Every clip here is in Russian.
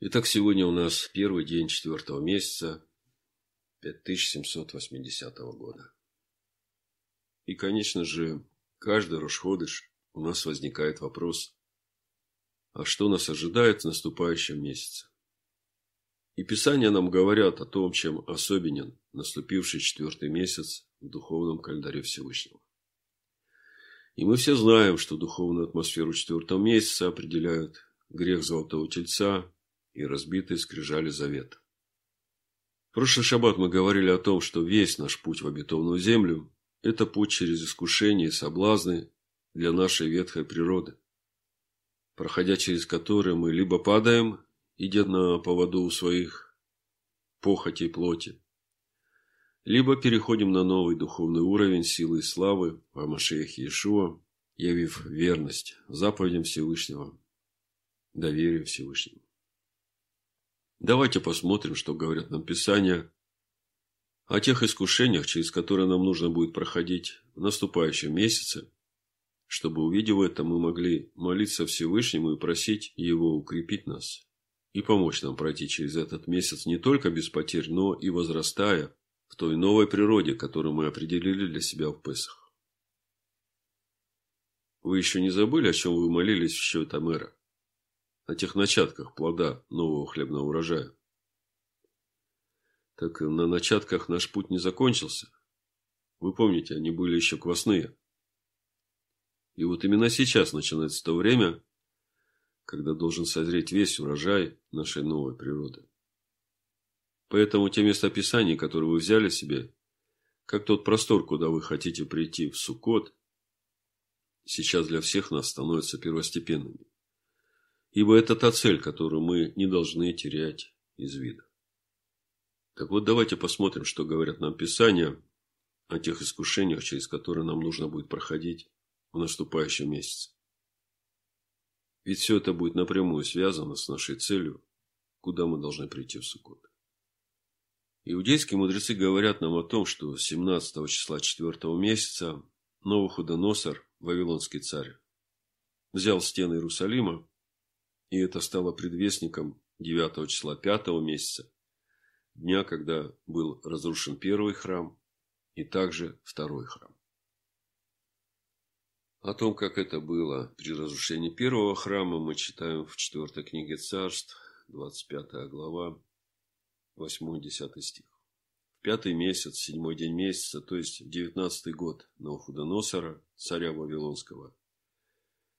Итак, сегодня у нас первый день четвертого месяца 5780 года. И, конечно же, каждый Рошходыш у нас возникает вопрос, а что нас ожидает в наступающем месяце? И Писания нам говорят о том, чем особенен наступивший четвертый месяц в духовном календаре Всевышнего. И мы все знаем, что духовную атмосферу четвертого месяца определяют грех Золотого Тельца и разбитые скрижали завета. Прошлый шаббат мы говорили о том, что весь наш путь в обетованную землю – это путь через искушения и соблазны для нашей ветхой природы, проходя через которые мы либо падаем, идя на поводу у своих похотей плоти, либо переходим на новый духовный уровень силы и славы по Машеях Иешуа, явив верность заповедям Всевышнего, доверие Всевышнему. Давайте посмотрим, что говорят нам Писания о тех искушениях, через которые нам нужно будет проходить в наступающем месяце, чтобы, увидев это, мы могли молиться Всевышнему и просить Его укрепить нас и помочь нам пройти через этот месяц не только без потерь, но и возрастая в той новой природе, которую мы определили для себя в Песах. Вы еще не забыли, о чем вы молились в счет Амера? О тех начатках плода нового хлебного урожая. Так на начатках наш путь не закончился. Вы помните, они были еще квасные. И вот именно сейчас начинается то время, когда должен созреть весь урожай нашей новой природы. Поэтому те местописания, которые вы взяли себе, как тот простор, куда вы хотите прийти в Суккот, сейчас для всех нас становятся первостепенными. Ибо это та цель, которую мы не должны терять из вида. Так вот, давайте посмотрим, что говорят нам Писания о тех искушениях, через которые нам нужно будет проходить в наступающем месяце. Ведь все это будет напрямую связано с нашей целью, куда мы должны прийти в Суккот. Иудейские мудрецы говорят нам о том, что 17 числа 4 месяца Новохудоносор, вавилонский царь, взял стены Иерусалима, и это стало предвестником 9 числа 5 месяца, дня, когда был разрушен первый храм и также второй храм. О том, как это было при разрушении первого храма, мы читаем в 4 книге царств, 25 глава, 8-10 стих. В пятый месяц, седьмой день месяца, то есть в девятнадцатый год Навуходоносора, царя Вавилонского,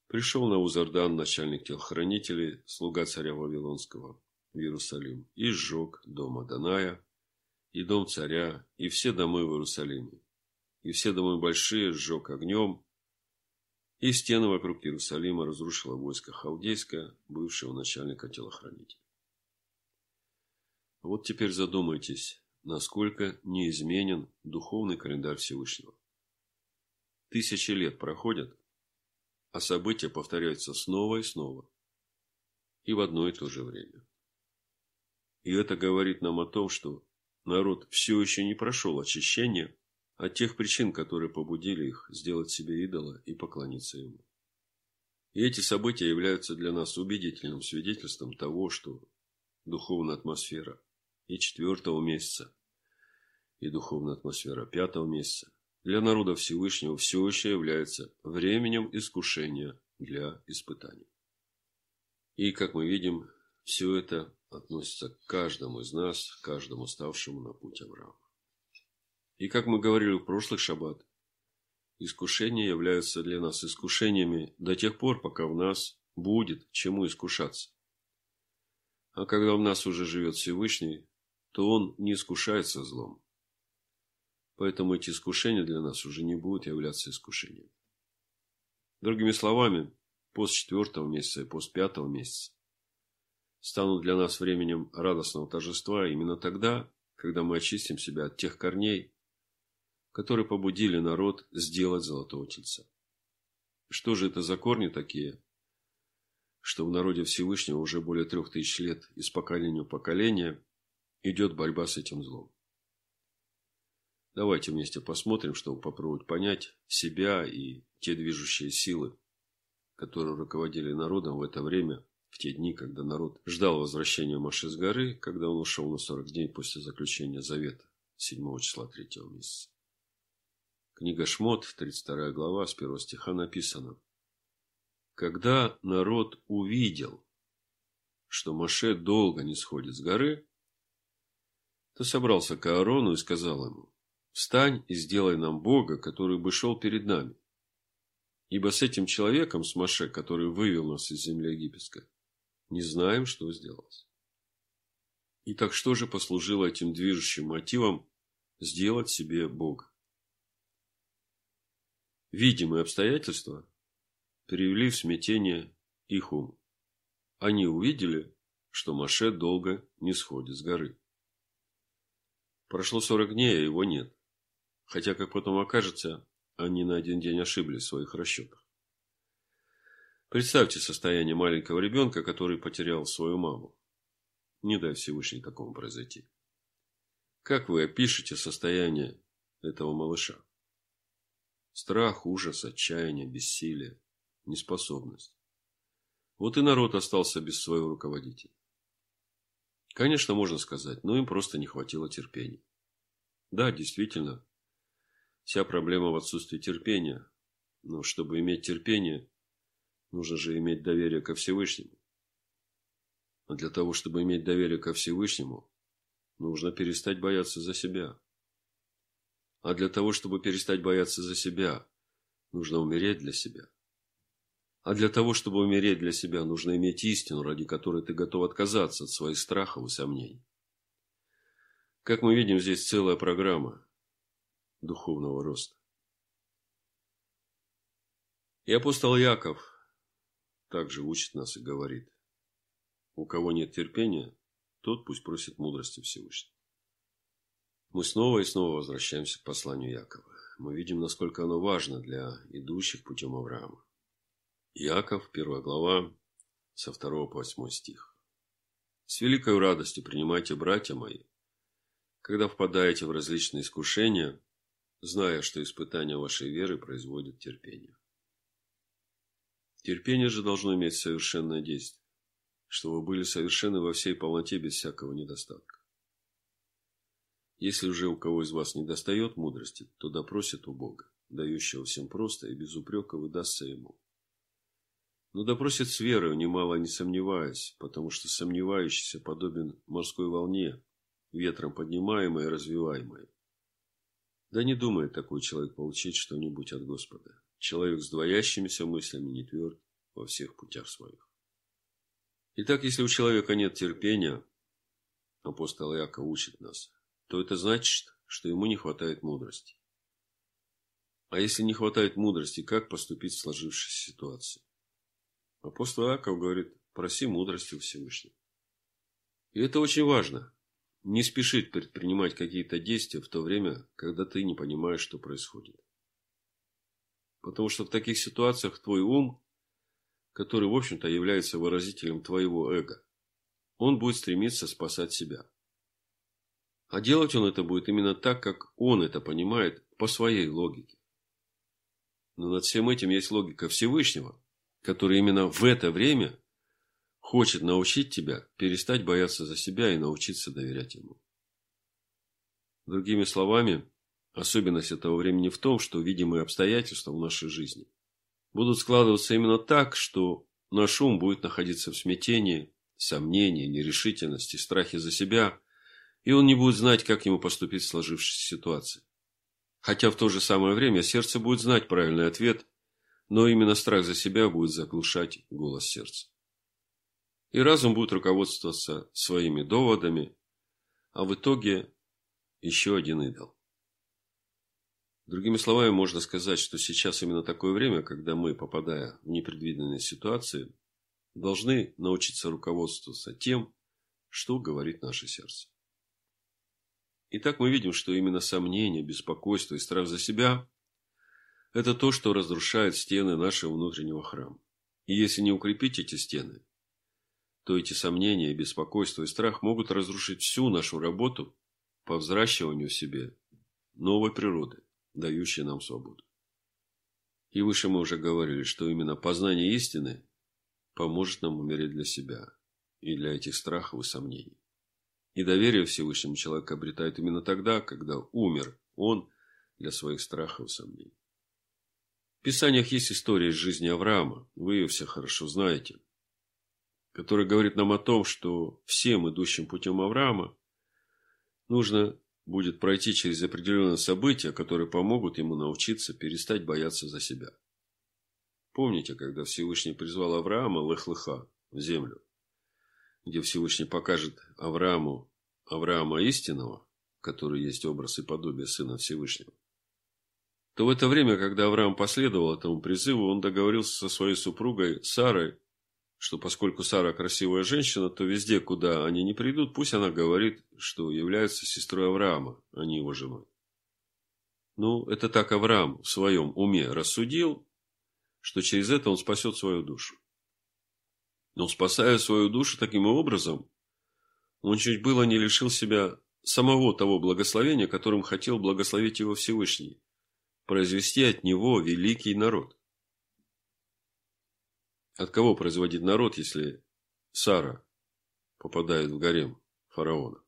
пришел на Узардан, начальник телохранителей, слуга царя Вавилонского, в Иерусалим, и сжег дом Аданая, и дом царя, и все домы в Иерусалиме. И все домы большие сжег огнем, и стены вокруг Иерусалима разрушило войско Халдейское, бывшего начальника телохранителя. Вот теперь задумайтесь, насколько неизменен духовный календарь Всевышнего. Тысячи лет проходят, а события повторяются снова и снова, и в одно и то же время. И это говорит нам о том, что народ все еще не прошел очищение от тех причин, которые побудили их сделать себе идола и поклониться ему. И эти события являются для нас убедительным свидетельством того, что духовная атмосфера и четвертого месяца, и духовная атмосфера пятого месяца для народа Всевышнего все еще является временем искушения для испытаний. И, как мы видим, все это относится к каждому из нас, каждому ставшему на путь Авраама. И как мы говорили в прошлых шаббат, искушения являются для нас искушениями до тех пор, пока в нас будет чему искушаться. А когда в нас уже живет Всевышний, то он не искушается злом. Поэтому эти искушения для нас уже не будут являться искушением. Другими словами, пост четвертого месяца и пост пятого месяца станут для нас временем радостного торжества именно тогда, когда мы очистим себя от тех корней, которые побудили народ сделать золотого тельца. Что же это за корни такие, что в народе Всевышнего уже более трех тысяч лет из поколения в поколение идет борьба с этим злом? Давайте вместе посмотрим, чтобы попробовать понять себя и те движущие силы, которые руководили народом в это время в те дни, когда народ ждал возвращения Маши с горы, когда он ушел на 40 дней после заключения завета 7 числа 3 месяца. Книга Шмот, 32 глава, с 1 стиха написано. Когда народ увидел, что Маше долго не сходит с горы, то собрался к Аарону и сказал ему, «Встань и сделай нам Бога, который бы шел перед нами. Ибо с этим человеком, с Маше, который вывел нас из земли египетской, не знаем, что сделалось». Итак, что же послужило этим движущим мотивом сделать себе Бога? Видимые обстоятельства привели в смятение их ум. Они увидели, что Маше долго не сходит с горы. Прошло сорок дней, а его нет. Хотя, как потом окажется, они на один день ошиблись в своих расчетах. Представьте состояние маленького ребенка, который потерял свою маму. Не дай Всевышний такому произойти. Как вы опишете состояние этого малыша? Страх, ужас, отчаяние, бессилие, неспособность. Вот и народ остался без своего руководителя. Конечно, можно сказать, но им просто не хватило терпения. Да, действительно, вся проблема в отсутствии терпения. Но чтобы иметь терпение, нужно же иметь доверие ко Всевышнему. А для того, чтобы иметь доверие ко Всевышнему, нужно перестать бояться за себя. А для того, чтобы перестать бояться за себя, нужно умереть для себя. А для того, чтобы умереть для себя, нужно иметь истину, ради которой ты готов отказаться от своих страхов и сомнений. Как мы видим, здесь целая программа духовного роста. И апостол Яков также учит нас и говорит, у кого нет терпения, тот пусть просит мудрости Всевышнего. Мы снова и снова возвращаемся к посланию Якова. Мы видим, насколько оно важно для идущих путем Авраама. Иаков, первая глава, со 2 по 8 стих. С великой радостью принимайте, братья мои, когда впадаете в различные искушения, зная, что испытание вашей веры производит терпение. Терпение же должно иметь совершенное действие, чтобы вы были совершенны во всей полноте без всякого недостатка. Если же у кого из вас недостает мудрости, то допросит у Бога, дающего всем просто и без упрека выдастся ему но допросит с верою, немало не сомневаясь, потому что сомневающийся подобен морской волне, ветром поднимаемой и развиваемой. Да не думает такой человек получить что-нибудь от Господа. Человек с двоящимися мыслями не тверд во всех путях своих. Итак, если у человека нет терпения, апостол Иаков учит нас, то это значит, что ему не хватает мудрости. А если не хватает мудрости, как поступить в сложившейся ситуации? Апостол Иаков говорит, проси мудрости Всевышнего. И это очень важно. Не спешить предпринимать какие-то действия в то время, когда ты не понимаешь, что происходит. Потому что в таких ситуациях твой ум, который, в общем-то, является выразителем твоего эго, он будет стремиться спасать себя. А делать он это будет именно так, как он это понимает по своей логике. Но над всем этим есть логика Всевышнего – который именно в это время хочет научить тебя перестать бояться за себя и научиться доверять ему. Другими словами, особенность этого времени в том, что видимые обстоятельства в нашей жизни будут складываться именно так, что наш ум будет находиться в смятении, сомнении, нерешительности, страхе за себя, и он не будет знать, как ему поступить в сложившейся ситуации. Хотя в то же самое время сердце будет знать правильный ответ но именно страх за себя будет заглушать голос сердца. И разум будет руководствоваться своими доводами, а в итоге еще один идол. Другими словами, можно сказать, что сейчас именно такое время, когда мы, попадая в непредвиденные ситуации, должны научиться руководствоваться тем, что говорит наше сердце. Итак, мы видим, что именно сомнение, беспокойство и страх за себя это то, что разрушает стены нашего внутреннего храма. И если не укрепить эти стены, то эти сомнения, беспокойство и страх могут разрушить всю нашу работу по взращиванию в себе новой природы, дающей нам свободу. И выше мы уже говорили, что именно познание истины поможет нам умереть для себя и для этих страхов и сомнений. И доверие Всевышнему человек обретает именно тогда, когда умер он для своих страхов и сомнений. В Писаниях есть история из жизни Авраама, вы ее все хорошо знаете, которая говорит нам о том, что всем идущим путем Авраама нужно будет пройти через определенные события, которые помогут ему научиться перестать бояться за себя. Помните, когда Всевышний призвал Авраама Лех-Леха в землю, где Всевышний покажет Аврааму Авраама истинного, который есть образ и подобие Сына Всевышнего, то в это время, когда Авраам последовал этому призыву, он договорился со своей супругой Сарой, что поскольку Сара красивая женщина, то везде, куда они не придут, пусть она говорит, что является сестрой Авраама, а не его женой. Ну, это так Авраам в своем уме рассудил, что через это он спасет свою душу. Но спасая свою душу таким образом, он чуть было не лишил себя самого того благословения, которым хотел благословить его Всевышний, произвести от него великий народ. От кого производить народ, если Сара попадает в гарем фараона?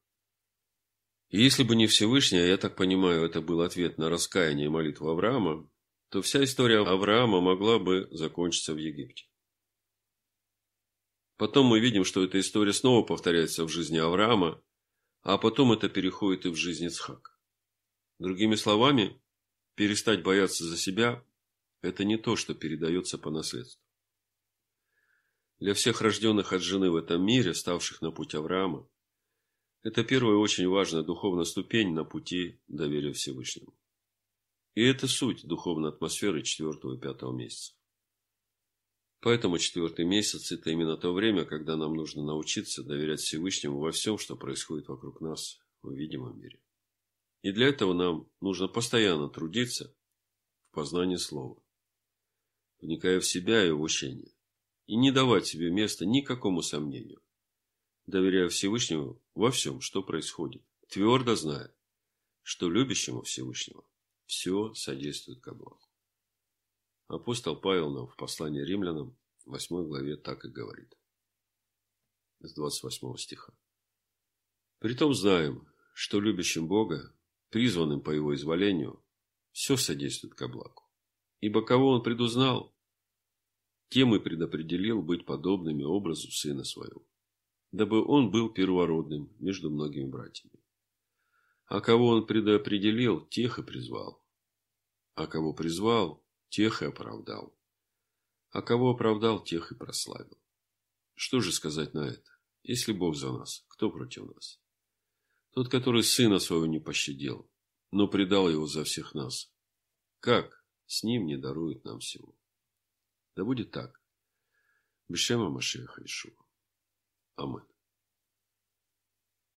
И если бы не Всевышний, а я так понимаю, это был ответ на раскаяние и молитву Авраама, то вся история Авраама могла бы закончиться в Египте. Потом мы видим, что эта история снова повторяется в жизни Авраама, а потом это переходит и в жизнь Ицхака. Другими словами, перестать бояться за себя – это не то, что передается по наследству. Для всех рожденных от жены в этом мире, ставших на путь Авраама, это первая очень важная духовная ступень на пути доверия Всевышнему. И это суть духовной атмосферы четвертого и пятого месяца. Поэтому четвертый месяц – это именно то время, когда нам нужно научиться доверять Всевышнему во всем, что происходит вокруг нас в видимом мире. И для этого нам нужно постоянно трудиться в познании Слова, вникая в себя и в учение, и не давать себе места никакому сомнению, доверяя Всевышнему во всем, что происходит, твердо зная, что любящему Всевышнего все содействует ко благу. Апостол Павел нам в послании римлянам в 8 главе так и говорит. С 28 стиха. Притом знаем, что любящим Бога, призванным по Его изволению, все содействует ко благу. Ибо кого Он предузнал, тем и предопределил быть подобными образу Сына Своего, дабы Он был первородным между многими братьями. А кого Он предопределил, тех и призвал. А кого призвал, тех и оправдал. А кого оправдал, тех и прославил. Что же сказать на это? Если Бог за нас, кто против нас? Тот, который сына своего не пощадил, но предал его за всех нас. Как с ним не дарует нам всего? Да будет так. Бешема Машеха Ишуа. Амин.